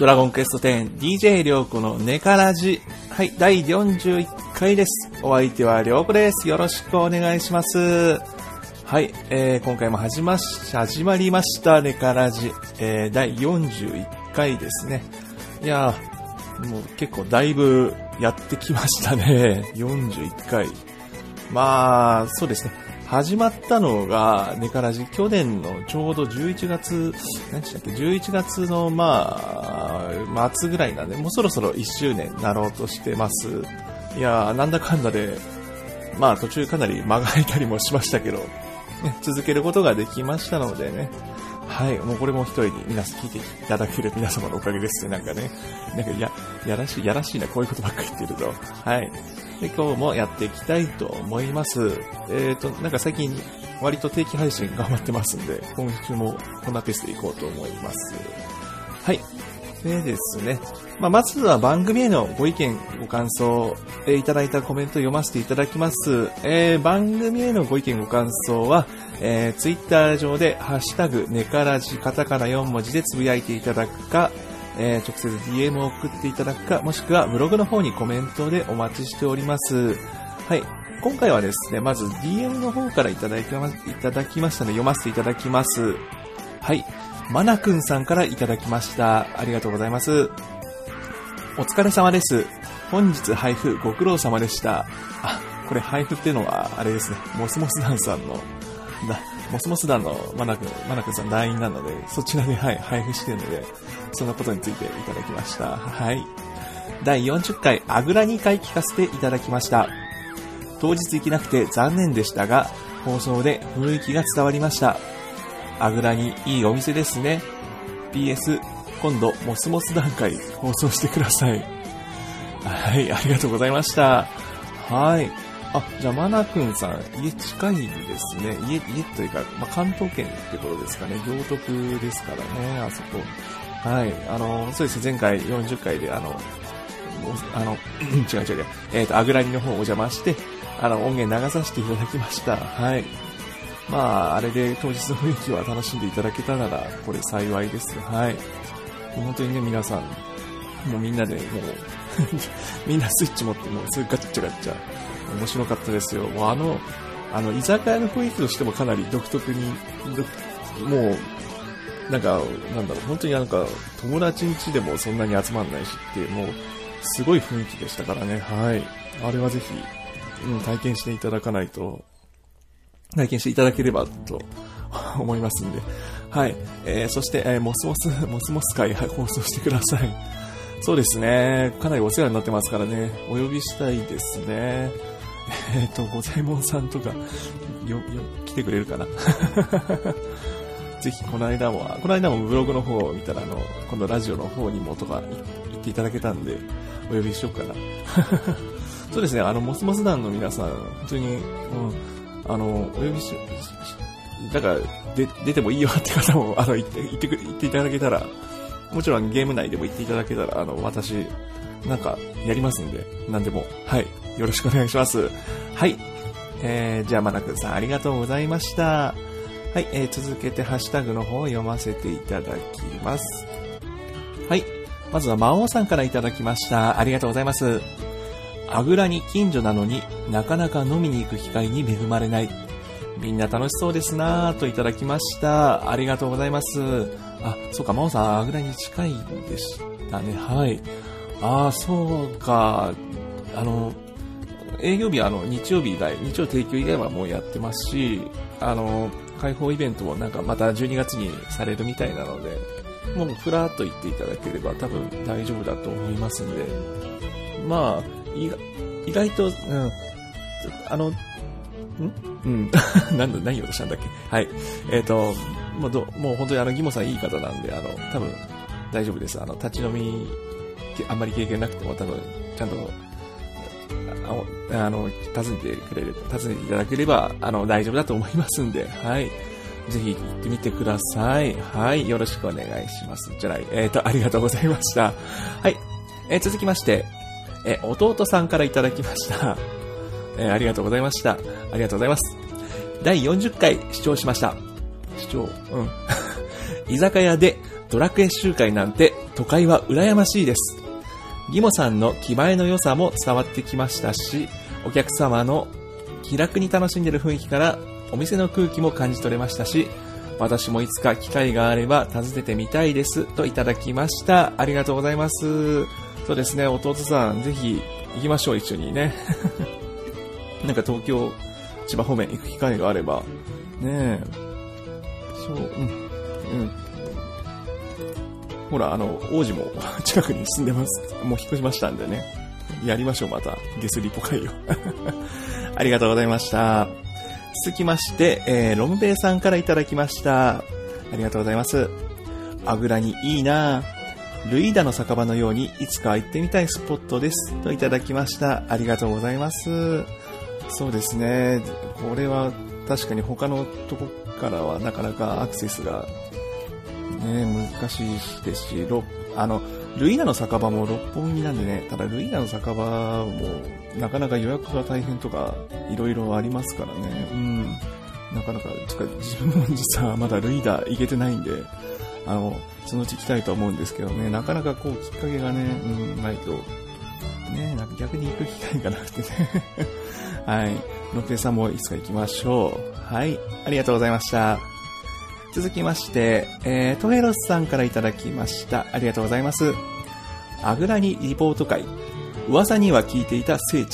ドラゴンクエスト 10DJ りょうこのネカラジ。はい、第41回です。お相手はりょうこです。よろしくお願いします。はい、えー、今回も始まし、始まりました、ネカラジ。えー、第41回ですね。いやー、もう結構だいぶやってきましたね。41回。まあ、そうですね。始まったのが、ネカラジ、去年のちょうど11月、何でしたっけ、11月のまあ、末ぐらいなんで、もうそろそろ1周年なろうとしてます。いやー、なんだかんだで、まあ途中かなり間が空いたりもしましたけど、ね、続けることができましたのでね、はい、もうこれも一人に皆さん聞いていただける皆様のおかげですね、なんかね。なんかや、やらしい、やらしいな、こういうことばっかり言ってると。はい。で、今日もやっていきたいと思います。えっ、ー、と、なんか最近、割と定期配信頑張ってますんで、今週もこんなペースでいこうと思います。はい。でですね、まあ、まずは番組へのご意見、ご感想、えー、いただいたコメント読ませていただきます。えー、番組へのご意見、ご感想は、えー、ツイッター上で、ハッシュタグ、ネカラジ、カタカナ4文字でつぶやいていただくか、えー、直接 DM を送っていただくか、もしくはブログの方にコメントでお待ちしております。はい。今回はですね、まず DM の方からいただきま、いただきましたので読ませていただきます。はい。まなくんさんからいただきました。ありがとうございます。お疲れ様です。本日配布ご苦労様でした。あ、これ配布っていうのは、あれですね、モスモスダンさんの、だ、モスモス団のマナくん、マナくんさん LINE なので、そちらで、はい、配布してるので、そのことについていただきました。はい。第40回、あぐら2回聞かせていただきました。当日行けなくて残念でしたが、放送で雰囲気が伝わりました。あぐらにいいお店ですね。PS、今度、モスモス段階放送してください。はい、ありがとうございました。はい。あ、じゃあ、マナくんさん、家近いですね。家、家というか、まあ、関東圏ってことですかね。行徳ですからね、あそこ。はい。あの、そうですね、前回40回で、あの、あの、違う違う違う、えっ、ー、と、あぐらりの方をお邪魔して、あの、音源流させていただきました。はい。まあ、あれで当日の雰囲気は楽しんでいただけたなら、これ幸いです。はい。本当にね、皆さん、もうみんなで、もう みんなスイッチ持って、もう、そういうガッチャガッチャ、面白かったですよ。もうあの、あの、居酒屋の雰囲気としてもかなり独特に、もう、なんか、なんだろう、本当になんか、友達ん家でもそんなに集まんないしって、もう、すごい雰囲気でしたからね、はい。あれはぜひ、うん、体験していただかないと、体験していただければと 思いますんで、はい。えー、そして、えー、モスモス、モスモス会、はい、放送してください。そうですね。かなりお世話になってますからね。お呼びしたいですね。えっ、ー、と、ご左衛門さんとか、よ、よ、来てくれるかな？ぜひ、この間も、この間もブログの方を見たら、あの、今度ラジオの方にもとか言っていただけたんで、お呼びしようかな。そうですね、あの、モスモス団の皆さん、本当に、うん、あの、お呼びし、だから、で、出てもいいよって方も、あの、言って、言ってく、言っていただけたら、もちろんゲーム内でも言っていただけたら、あの、私、なんか、やりますんで、なんでも、はい、よろしくお願いします。はい。えー、じゃあ、まなくさん、ありがとうございました。はい、えー、続けてハッシュタグの方を読ませていただきます。はい。まずは魔王さんからいただきました。ありがとうございます。あぐらに近所なのになかなか飲みに行く機会に恵まれない。みんな楽しそうですなぁといただきました。ありがとうございます。あ、そうか、真央さん、あぐらに近いでしたね。はい。ああ、そうか。あの、営業日はあの日曜日以外、日曜提供以外はもうやってますし、あの、開放イベントもなんかまた12月にされるみたいなので、もうふらっと言っていただければ多分大丈夫だと思いますんで、まあ、意外と、うん、あの、ん？うん。何だ、何言おうとしたんだっけ？はい。えっ、ー、と、もうど、もう本当にあの、ギモさんいい方なんで、あの、多分、大丈夫です。あの、立ち飲み、あんまり経験なくても多分、ちゃんと、あの、尋ねてくれる、尋ねていただければ、あの、大丈夫だと思いますんで、はい。ぜひ行ってみてください。はい。よろしくお願いします。じゃない。えっ、ー、と、ありがとうございました。はい。えー、続きまして、えー、弟さんからいただきました。えー、ありがとうございました。ありがとうございます。第40回視聴しました。視聴、うん。居酒屋でドラクエ集会なんて都会は羨ましいです。ギモさんの気前の良さも伝わってきましたし、お客様の気楽に楽しんでる雰囲気からお店の空気も感じ取れましたし、私もいつか機会があれば訪ねてみたいですといただきました。ありがとうございます。そうですね、弟さん、ぜひ行きましょう、一緒にね。なんか東京、千葉方面行く機会があれば、ねえ、そう、うん、うん。ほら、あの、王子も 近くに住んでます。もう引っ越しましたんでね。やりましょう、また。ゲスリポ会を。ありがとうございました。続きまして、えー、ロンベイさんからいただきました。ありがとうございます。あぐらにいいなルイーダの酒場のようにいつか行ってみたいスポットです。といただきました。ありがとうございます。そうですね。これは確かに他のとこからはなかなかアクセスがね、難しいですし、あの、ルイナの酒場も六本木なんでね、ただルイナの酒場もなかなか予約が大変とか、いろいろありますからね。うん。なかなか、つか自分も実はまだルイー行けてないんで、あの、そのうち行きたいと思うんですけどね、なかなかこうきっかけがね、うん、ないと、ね、なんか逆に行く機会がなくてね。はい。ロペさんもいつか行きましょう。はい。ありがとうございました。続きまして、えー、トヘロスさんからいただきました。ありがとうございます。あぐらにリポート会。噂には聞いていた聖地。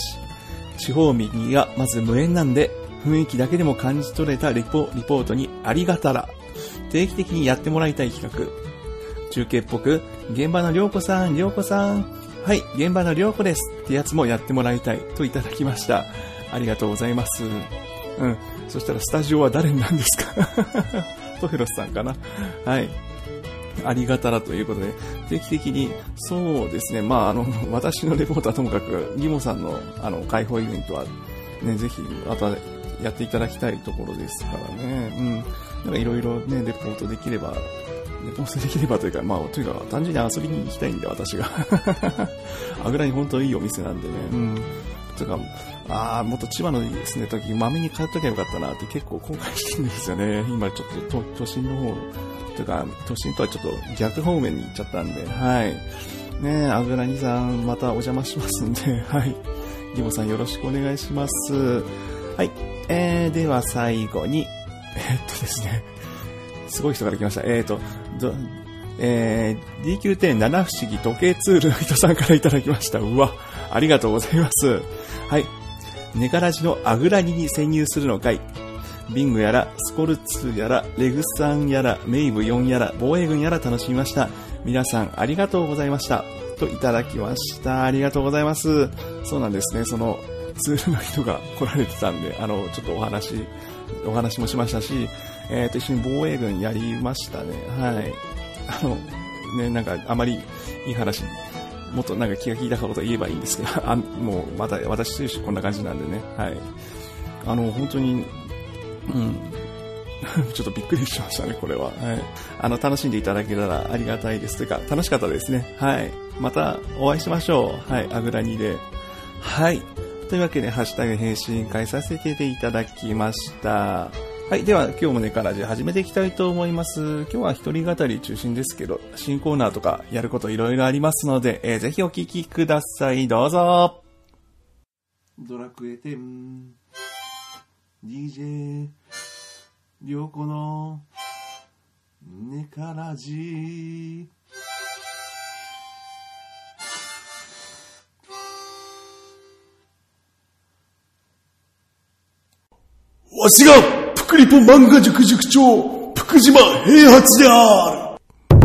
地方右がまず無縁なんで、雰囲気だけでも感じ取れたリポリポートにありがたら。定期的にやってもらいたい企画。中継っぽく、現場のりょうこさん、りょうこさん。はい、現場のりょうこです。ってやつもやってもらいたい。といただきました。ありがとうございます。うん。そしたらスタジオは誰なんですか？トヘロスさんかな。はい。ありがたらということで、定期的に、そうですね、まあ、あの、私のレポートはともかく、ギモさんの、あの、開放イベントは、ね、ぜひ、また、やっていただきたいところですからね、うん。なんかいろいろね、レポートできれば、レポートできればというか、まあ、というか、単純に遊びに行きたいんで、私が。あぐらに本当にいいお店なんでね、うん。とか、ああ、もっと千葉の住んでた時、まめに通っときゃよかったなって結構後悔してるんですよね。今ちょっと都心の方、とか、都心とはちょっと逆方面に行っちゃったんで、はい。ねえ、あぐらにさん、またお邪魔しますんで、はい。ギモさんよろしくお願いします。はい。えー、では最後に、えー、っとですね、すごい人から来ました。えー、っと、えー、DQ10 七不思議時計ツールの人さんからいただきました。うわ、ありがとうございます。はい。ネガラジのアグラニに潜入するのかい。ビングやら、スコルツやら、レグサンやら、メイブ4やら、防衛軍やら楽しみました。皆さんありがとうございました。といただきました。ありがとうございます。そうなんですね。その、ツールの人が来られてたんで、あの、ちょっとお話、お話もしましたし、えっ、ー、と、一緒に防衛軍やりましたね。はい。あの、ね、なんか、あまりいい話もっとなんか気が利いたこと言えばいいんですけど、あもうまた私としこんな感じなんでね、はい。あの、本当に、うん、ちょっとびっくりしましたね、これは。はい。あの、楽しんでいただけたらありがたいです。というか、楽しかったですね。はい。またお会いしましょう。はい、あぐらにで。はい。というわけで、ハッシュタグ返信会させていただきました。はい。では、今日もね、からじ始めていきたいと思います。今日は一人語り中心ですけど、新コーナーとかやることいろいろありますので、えー、ぜひお聞きください。どうぞ。ドラクエ10 DJ りょうこのネからじわしがプクリポ漫画塾塾長、福島平八である。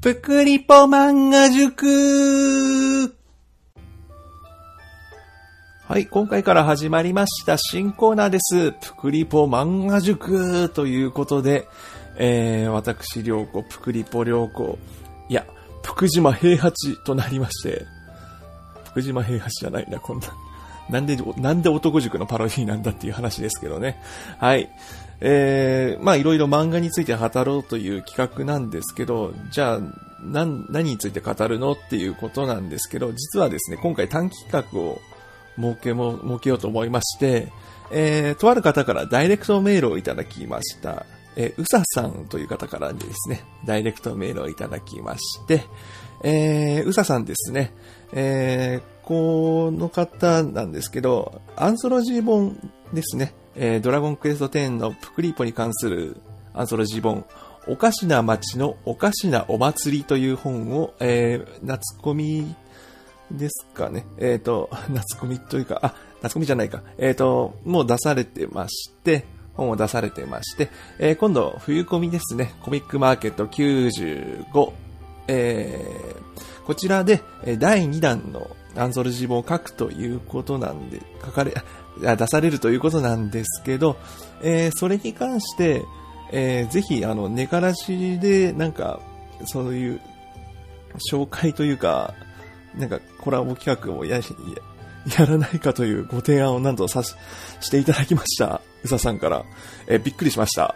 プクリポ漫画塾はい、今回から始まりました新コーナーです。プクリポ漫画塾ということで、えー、私、りょうこ、プクリポりょうこ、いや、福島平八となりまして、福島平八じゃないな、こんな。なんで、なんで男塾のパロディなんだっていう話ですけどね。はい。えー、まあいろいろ漫画について語ろうという企画なんですけど、じゃあ、何、何について語るのっていうことなんですけど、実はですね、今回短期企画を設けも、設けようと思いまして、えー、とある方からダイレクトメールをいただきました。えー、うささんという方からですね、ダイレクトメールをいただきまして、えー、うささんですね、えー、この方なんですけど、アンソロジー本ですね、えー、ドラゴンクエスト10のプクリポに関するアンソロジー本、おかしな街のおかしなお祭りという本を、えー、夏コミですかね。えっ、ー、と、夏コミというか、あ、夏コミじゃないか。えっ、ー、と、もう出されてまして、本を出されてまして、えー、今度、冬コミですね。コミックマーケット95。えー、こちらで、第2弾のアンソロジー本を書くということなんで、書かれ、出されるということなんですけど、えー、それに関して、えー、ぜひ、あの、寝からしで、なんか、そういう、紹介というか、なんか、コラボ企画をや、や、やらないかというご提案をなんとさし、していただきました。うささんから。えー、びっくりしました。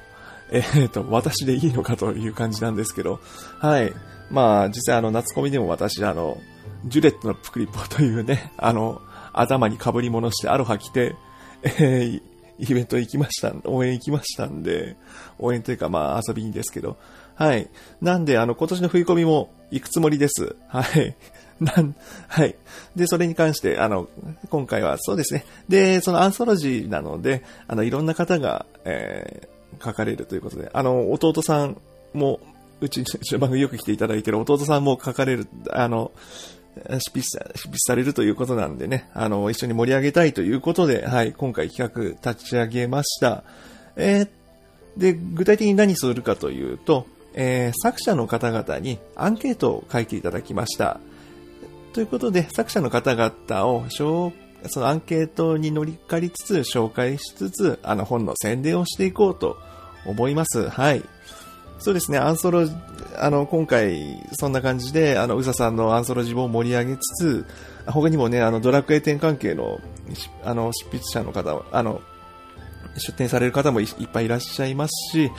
えー、っと、私でいいのかという感じなんですけど、はい。まあ、実際あの、夏コミでも私、あの、ジュレットのプクリポというね、あの、頭に被り物してアロハ着て、えー、イベント行きました、応援行きましたんで、応援というかまあ遊びにですけど、はい。なんで、あの、今年の冬込みも行くつもりです。はい。なん、はい。で、それに関して、あの、今回はそうですね。で、そのアンソロジーなので、あの、いろんな方が、えー、書かれるということで、あの、弟さんも、うちの、番組よく来ていただいてる弟さんも書かれる、あの、執筆されるということなんでね、あの、一緒に盛り上げたいということで、はい、今回企画立ち上げました。えー、で、具体的に何するかというと、えー、作者の方々にアンケートを書いていただきました。ということで、作者の方々を、そのアンケートに乗り換りつつ、紹介しつつ、あの本の宣伝をしていこうと思います。はい。そうですね、アンソロ、あの、今回、そんな感じで、あの、うささんのアンソロ自分を盛り上げつつ、他にもね、あの、ドラクエ10関係の、あの、執筆者の方、あの、出展される方もいっぱいいらっしゃいますし、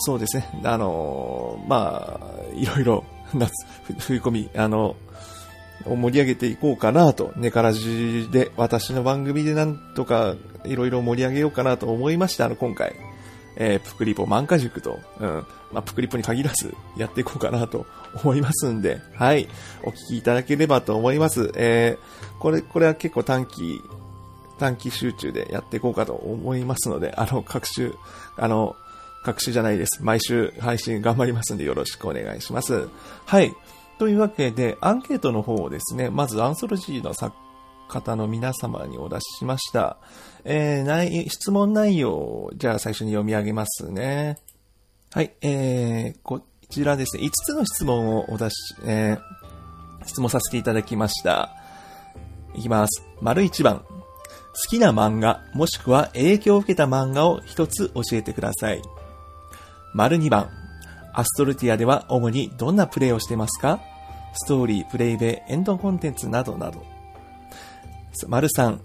そうですね、あの、まあ、いろいろ、夏、冬込み、あの、を盛り上げていこうかなと、ネカラジで、私の番組でなんとかいろいろ盛り上げようかなと思いました、あの、今回。えー、プクリポ満花塾と、うん、まあ、プクリポに限らずやっていこうかなと思いますんで、はい、お聞きいただければと思います。えー、これ、これは結構短期、短期集中でやっていこうかと思いますので、あの、各週、あの、各週じゃないです。毎週配信頑張りますんでよろしくお願いします。はい。というわけで、アンケートの方をですね、まずアンソロジーの作方の皆様にお出ししました。えー、質問内容じゃあ最初に読み上げますね。はい、えー、こちらですね、5つの質問をお出し、えー、質問させていただきました。いきます。丸1番。好きな漫画、もしくは影響を受けた漫画を一つ教えてください。丸2番。アストルティアでは主にどんなプレイをしてますか？ストーリー、プレイベエンドコンテンツなどなど。丸3、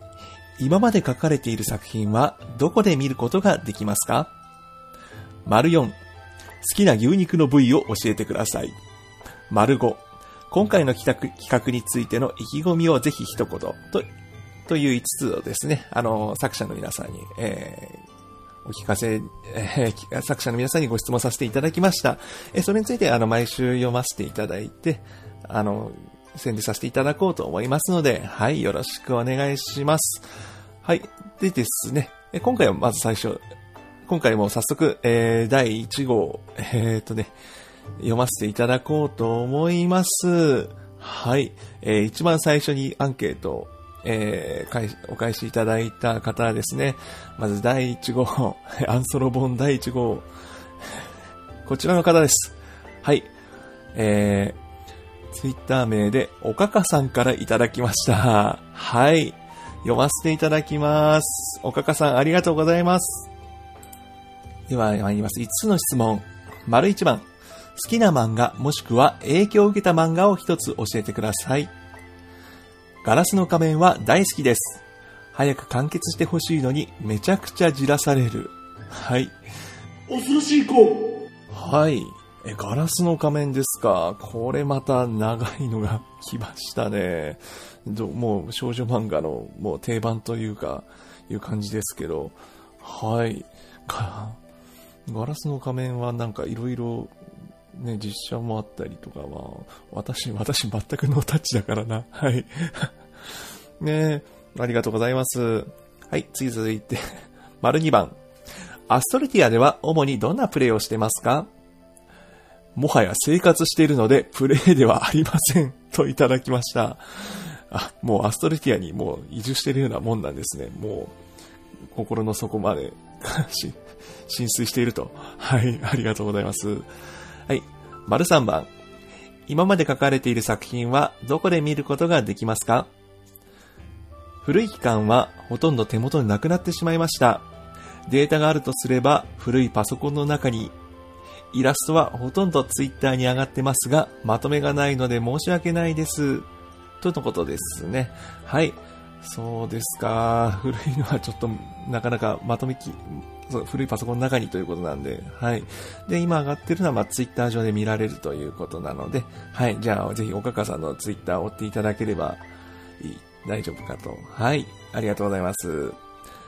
今まで書かれている作品はどこで見ることができますか？丸4、好きな牛肉の部位を教えてください。丸5、今回の企画企画についての意気込みをぜひ一言と、という5つをですね、あの、作者の皆さんに、えー、お聞かせ、えー、作者の皆さんにご質問させていただきました。えー、それについて、あの、毎週読ませていただいて、あの、宣伝させていただこうと思いますので、はい、よろしくお願いします。はい。でですね、今回はまず最初、今回も早速、えー、第1号、えー、っとね、読ませていただこうと思います。はい。えー、一番最初にアンケートを、えー、お返しいただいた方ですね、まず第1号、アンソロ本第1号、こちらの方です。はい。えー、ツイッター名でおかかさんからいただきました。はい。読ませていただきます。おかかさんありがとうございます。では参ります。5つの質問。丸1番。好きな漫画もしくは影響を受けた漫画を一つ教えてください。ガラスの仮面は大好きです。早く完結してほしいのにめちゃくちゃじらされる。はい。恐ろしい子はい。え、ガラスの仮面ですか？これまた長いのが来ましたね。どもう少女漫画のもう定番というか、いう感じですけど。はい。か、ガラスの仮面はなんかいろいろね、実写もあったりとかは、私、私全くノータッチだからな。はい。ねありがとうございます。はい、次続いて、丸2番。アストルティアでは主にどんなプレイをしてますか？もはや生活しているので、プレイではありません。といただきました。あ、もうアストルティアにもう移住してるようなもんなんですね。もう、心の底まで浸水していると。はい、ありがとうございます。はい。丸3番。今まで書かれている作品はどこで見ることができますか？古い期間はほとんど手元になくなってしまいました。データがあるとすれば古いパソコンの中にイラストはほとんどツイッターに上がってますが、まとめがないので申し訳ないです。とのことですね。はい。そうですか。古いのはちょっとなかなかまとめき、そう古いパソコンの中にということなんで、はい。で、今上がってるのは、まあ、ツイッター上で見られるということなので、はい。じゃあ、ぜひ、おかかさんのツイッターを追っていただければいい、大丈夫かと。はい。ありがとうございます。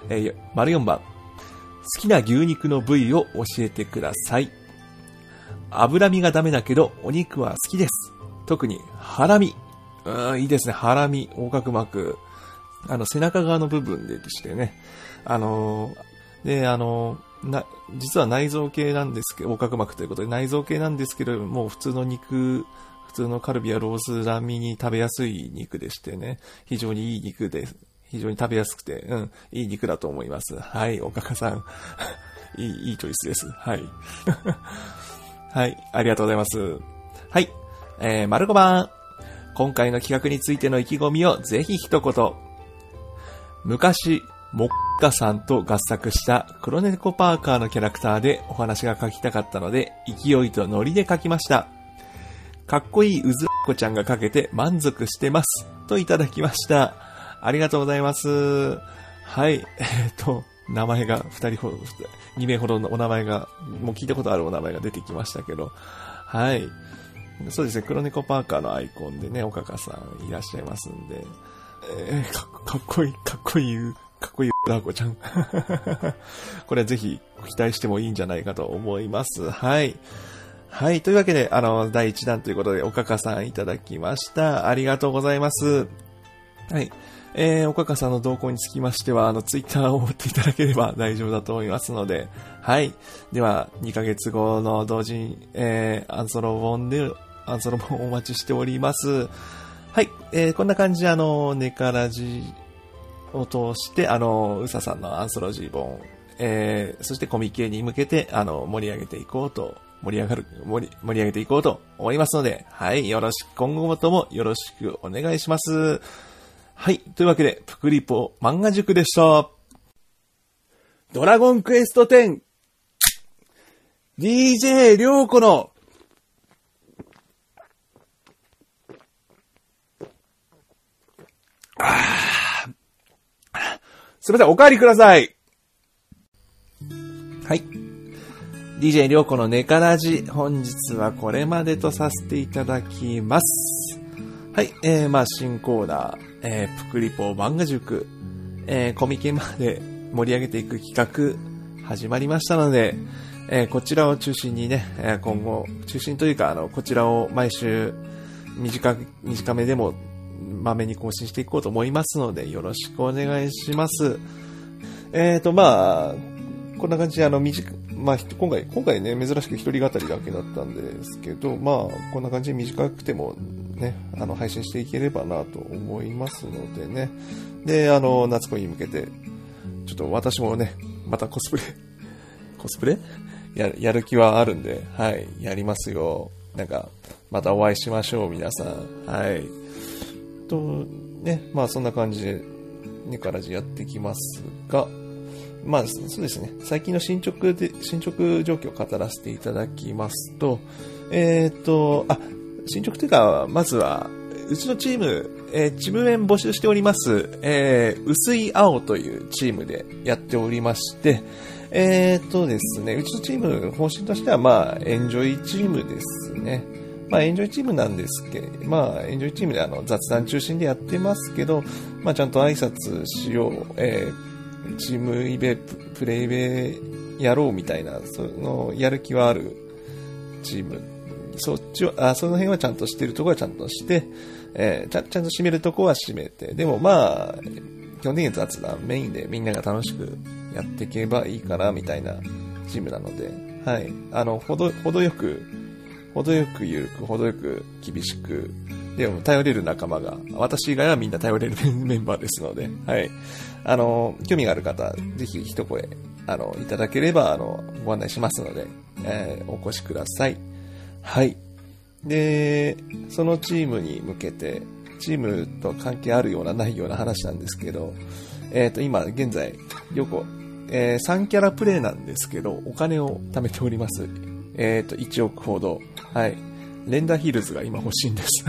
えー、丸4番。好きな牛肉の部位を教えてください。脂身がダメだけど、お肉は好きです。特に、ハラミ。うん、いいですね。ハラミ、横隔膜。あの、背中側の部分でしてね。あので、あのな、実は内臓系なんですけど、横隔膜ということで内臓系なんですけど、もう普通の肉、普通のカルビやロースラミに食べやすい肉でしてね。非常にいい肉で、非常に食べやすくて、うん、いい肉だと思います。はい、おかかさん。いい、いいチョイスです。はい。はい、ありがとうございます。はい、えー、丸5番。今回の企画についての意気込みをぜひ一言。昔、モッカさんと合作した黒猫パーカーのキャラクターでお話が書きたかったので、勢いとノリで書きました。かっこいいうずっこちゃんが書けて満足してます。といただきました。ありがとうございます。はい。えっ、と、名前が二人ほど、二名ほどのお名前が、もう聞いたことあるお名前が出てきましたけど、はい。そうですね、黒猫パーカーのアイコンでね、おかかさんいらっしゃいますんで、えー、かっこいい、かっこいい、かっこいい、ラーコちゃん。これぜひ期待してもいいんじゃないかと思います。はい。はい。というわけで、あの、第1弾ということで、おかかさんいただきました。ありがとうございます。はい。えー、おかかさんの動向につきましては、あの、ツイッターを 追っていただければ大丈夫だと思いますので、はい。では、2ヶ月後の同時に、えー、アンソロ本で、アンソロ本お待ちしております。はい。えー、こんな感じで、あの、ネカラジを通して、あの、うささんのアンソロジー本、えー、そしてコミケに向けて、あの、盛り上げていこうと、盛り上がる、盛り、盛り上げていこうと思いますので、はい。よろしく、今後もともよろしくお願いします。はい。というわけで、プクリポ漫画塾でした。ドラゴンクエスト 10! DJ りょうこのあすみません、お帰りください。はい。DJ りょうこのネカラジ、本日はこれまでとさせていただきます。はい、えー、まあ、新コーナー、えー、プクリポ漫画塾、えー、コミケまで盛り上げていく企画、始まりましたので、えー、こちらを中心にね、え今後、中心というか、あの、こちらを毎週、短、短めでも、まめに更新していこうと思いますので、よろしくお願いします。えっ、と、まあ、こんな感じで、あの、短く、まあ、今回、今回ね、珍しく一人語りだけだったんですけど、まあ、こんな感じで短くても、ね、あの、配信していければなと思いますのでね。で、あの、夏子に向けて、ちょっと私もね、またコスプレ、コスプレ？ややる気はあるんで、はい、やりますよ。なんか、またお会いしましょう、皆さん。はい。と、ね、まあそんな感じで、ねからじやってきますが、まあそうですね、最近の進捗で、進捗状況を語らせていただきますと、えっ、ー、と、あ、進捗というか、まずは、うちのチーム、えー、チーム面募集しております、えー、薄い青というチームでやっておりまして、えー、とですね、うちのチーム、方針としては、まあ、エンジョイチームですね。まあ、エンジョイチームなんですけど、まあ、エンジョイチームであの雑談中心でやってますけど、まあ、ちゃんと挨拶しよう、えー、チームイベ、プレイベやろうみたいな、その、やる気はあるチーム。そっちは、あ、その辺はちゃんとしてるとこはちゃんとして、えー、ちゃちゃんと締めるとこは締めて、でもまあ、基本的に雑談メインでみんなが楽しくやっていけばいいかな、みたいなチームなので、はい。あの、ほど、ほどよく、程よく緩く、程よく厳しく、でも頼れる仲間が、私以外はみんな頼れるメンバーですので、はい。あの、興味がある方、ぜひ一声、あの、いただければ、あの、ご案内しますので、えー、お越しください。はい。で、そのチームに向けて、チームと関係あるようなないような話なんですけど、えっ、ー、と、今、現在、よく、えー、3キャラプレイなんですけど、お金を貯めております。えっ、ー、と、1億ほど。はい。レンダーヒルズが今欲しいんです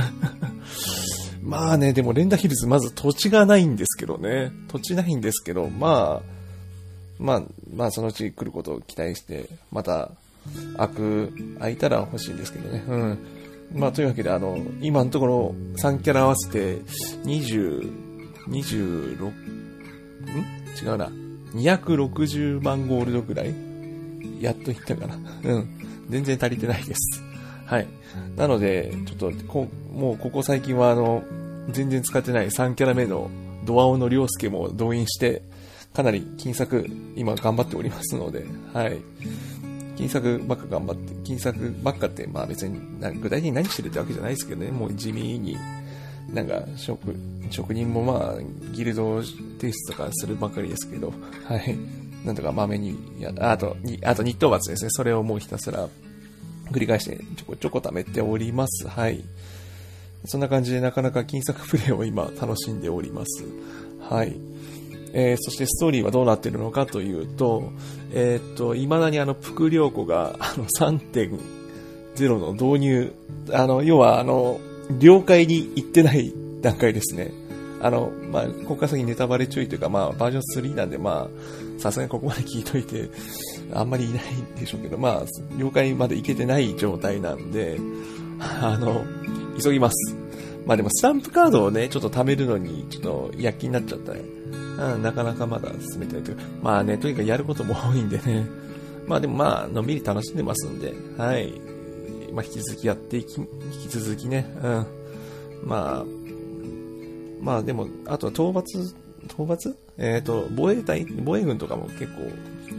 まあね、でもレンダーヒルズまず土地がないんですけどね。土地ないんですけど、まあ、まあ、まあそのうち来ることを期待して、また、開く、開いたら欲しいんですけどね。うん。まあというわけで、あの、今のところ3キャラ合わせて、20、26、ん？違うな。260万ゴールドくらい？やっといったかな。うん。全然足りてないです。はい。なので、ちょっとこ、もうここ最近はあの、全然使ってない3キャラ目のドアオの良介も動員して、かなり金策、今頑張っておりますので、はい。金策ばっか頑張って、金策ばっかって、まあ別に、具体的に何してるってわけじゃないですけどね、もう地味に、なんか、職、職人もまあ、ギルド提出とかするばかりですけど、はい。なんとかまめに、あと、あと日当罰ですね。それをもうひたすら繰り返してちょこちょこ貯めております。はい。そんな感じでなかなか金作プレイを今楽しんでおります。はい。えー、そしてストーリーはどうなってるのかというと、えー、っと、未だにあの、プクリョウコが、あの、3.0の導入、あの、要はあの、了解に行ってない段階ですね。あの、まあ、ここから先ネタバレ注意というか、まあ、バージョン3なんで、まあ、さすがにここまで聞いといて、あんまりいないんでしょうけど、まあ、了解までいけてない状態なんで、あの、急ぎます。まあでも、スタンプカードをね、ちょっと貯めるのに、ちょっと躍起になっちゃったね。うん、なかなかまだ進めてないというか、まあね、とにかくやることも多いんでね。まあでもまあ、のんびり楽しんでますんで、はい。まあ引き続きやっていき、引き続きね、うん。まあ、まあでも、あとは討伐、討伐？えっ、ー、と、防衛隊、防衛軍とかも結構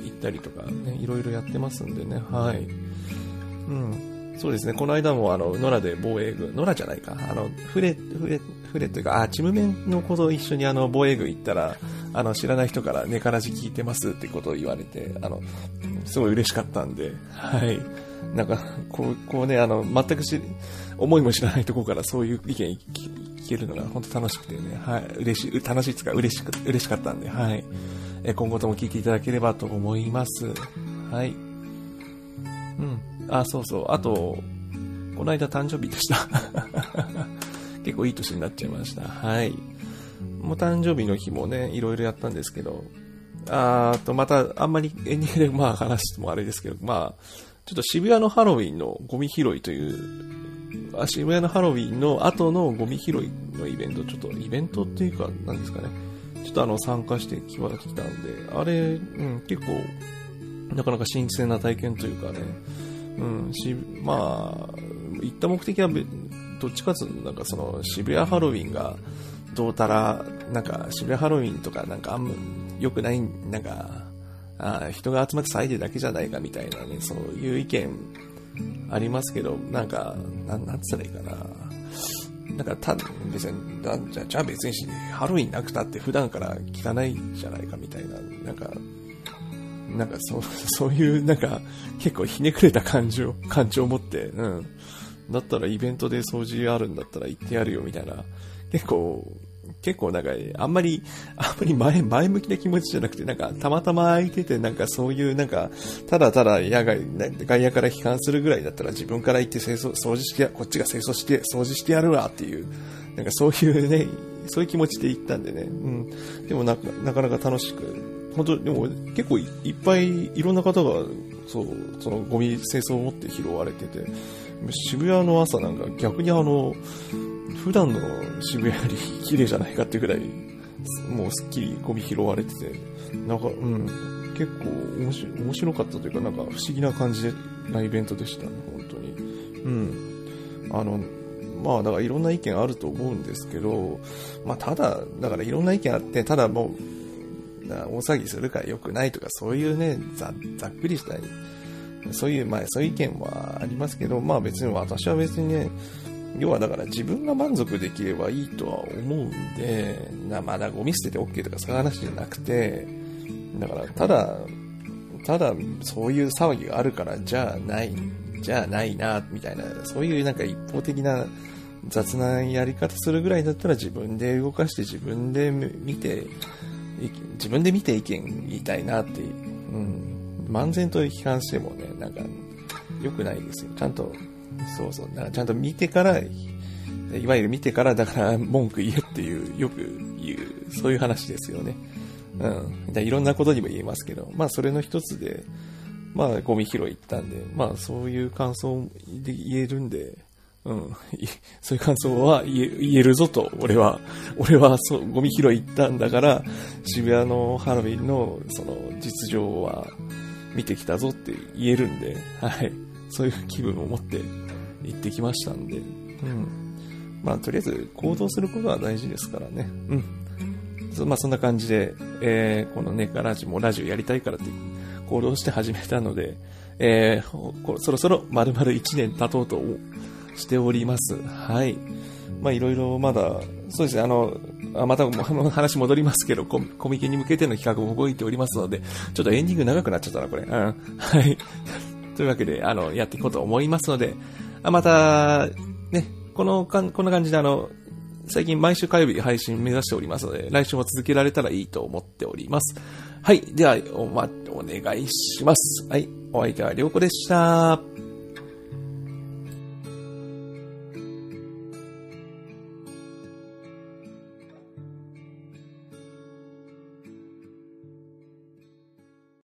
行ったりとかね、いろいろやってますんでね、はい。うん。そうですね、この間もあの、野良で防衛軍、野良じゃないか、あの、フレ、フレ、フレというか、あ、チムメンのこと一緒にあの、防衛軍行ったら、あの、知らない人から寝からじ聞いてますってことを言われて、あの、すごい嬉しかったんで、はい。なんか、こう、こうね、あの、全くし、思いも知らないところからそういう意見聞けるのが本当楽しくてね、はい、嬉しい、楽しいですか嬉しく、嬉しかったんで、はい。え今後とも聞いていただければと思います。はい。うん。あ、そうそう。あと、この間誕生日でした。結構いい年になっちゃいました。はい。もう誕生日の日もね、いろいろやったんですけど、あと、また、あんまりエンディングでまあ話してもあれですけど、まあ、ちょっと渋谷のハロウィンのゴミ拾いという渋谷のハロウィンの後のゴミ拾いのイベント、ちょっとイベントっていうか、なんですかね。ちょっとあの、参加してきはきたんで、あれ、うん、結構、なかなか新鮮な体験というかね、うん、し、まあ、行った目的は、どっちかというと、なんかその、渋谷ハロウィンが、どうたら、なんか、渋谷ハロウィンとか、なんかあんま良くない、なんか、あ人が集まって騒いでるだけじゃないかみたいなね、そういう意見ありますけど、なんか、なん、なんつったらいいかな。なんか、た、別に、じゃじゃあ別にハロウィンなくたって普段から聞かないじゃないかみたいな、なんか、なんかそう、そういう、なんか、結構ひねくれた感情、感情を持って、うん。だったらイベントで掃除あるんだったら行ってやるよみたいな、結構、結構なんか、あんまり、あんまり前、前向きな気持ちじゃなくて、なんか、たまたま空いてて、なんかそういう、なんか、ただただ野外、外野から批判するぐらいだったら自分から行って清掃、掃除して、こっちが清掃して、掃除してやるわっていう、なんかそういうね、そういう気持ちで行ったんでね、うん。でもなかなかなか楽しく、本当でも結構いっぱいいろんな方が、そう、そのゴミ清掃を持って拾われてて、渋谷の朝なんか逆にあの、普段の渋谷より綺麗じゃないかっていうぐらい、もうすっきりゴミ拾われてて、なんか、うん、結構面白かったというか、なんか不思議な感じなイベントでしたね、本当に。うん。あの、まあ、だからいろんな意見あると思うんですけど、まあ、ただ、だからいろんな意見あって、ただもう、大騒ぎするから良くないとか、そういうね、ざざっくりしたそういう、まあ、そういう意見はありますけど、まあ別に私は別にね、要はだから自分が満足できればいいとは思うんで、なまだゴミ捨てて OK とかそういう話じゃなくて、だからただ、ただそういう騒ぎがあるからじゃあない、じゃあないな、みたいな、そういうなんか一方的な雑なやり方するぐらいだったら自分で動かして自分で見て、自分で見て意見言いたいなってう、うん、漫然と批判してもね、なんか良くないですよ。ちゃんとそうそう。だからちゃんと見てから、いわゆる見てから、だから文句言えっていう、よく言う、そういう話ですよね。うん。だいろんなことにも言えますけど、まあそれの一つで、まあゴミ拾い行ったんで、まあそういう感想で言えるんで、うん。そういう感想は言え言えるぞと、俺は、俺はそう、ゴミ拾い行ったんだから、渋谷のハロウィンのその実情は見てきたぞって言えるんで、はい。そういう気分を持って行ってきましたんで、うん。まあ、とりあえず行動することは大事ですからね。うん。まあ、そんな感じで、えー、このね、ガラジもラジオやりたいからって行動して始めたので、えー、そろそろ丸々1年経とうとしております。はい。まあ、いろいろまだ、そうですね、あの、あまた話戻りますけどコ、コミケに向けての企画も動いておりますので、ちょっとエンディング長くなっちゃったな、これ。うん。はい。というわけで、あの、やっていこうと思いますので、あまた、ね、このかん、こんな感じであの、最近毎週火曜日配信目指しておりますので、来週も続けられたらいいと思っております。はい。では、おま、お願いします。はい。お相手はりょうこでした。